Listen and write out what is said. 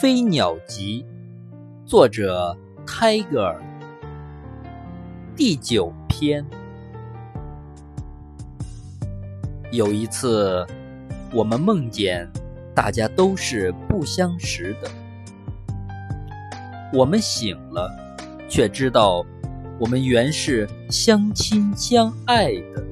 飞鸟集作者泰戈尔第九篇。有一次我们梦见大家都是不相识的。我们醒了却知道我们原是相亲相爱的。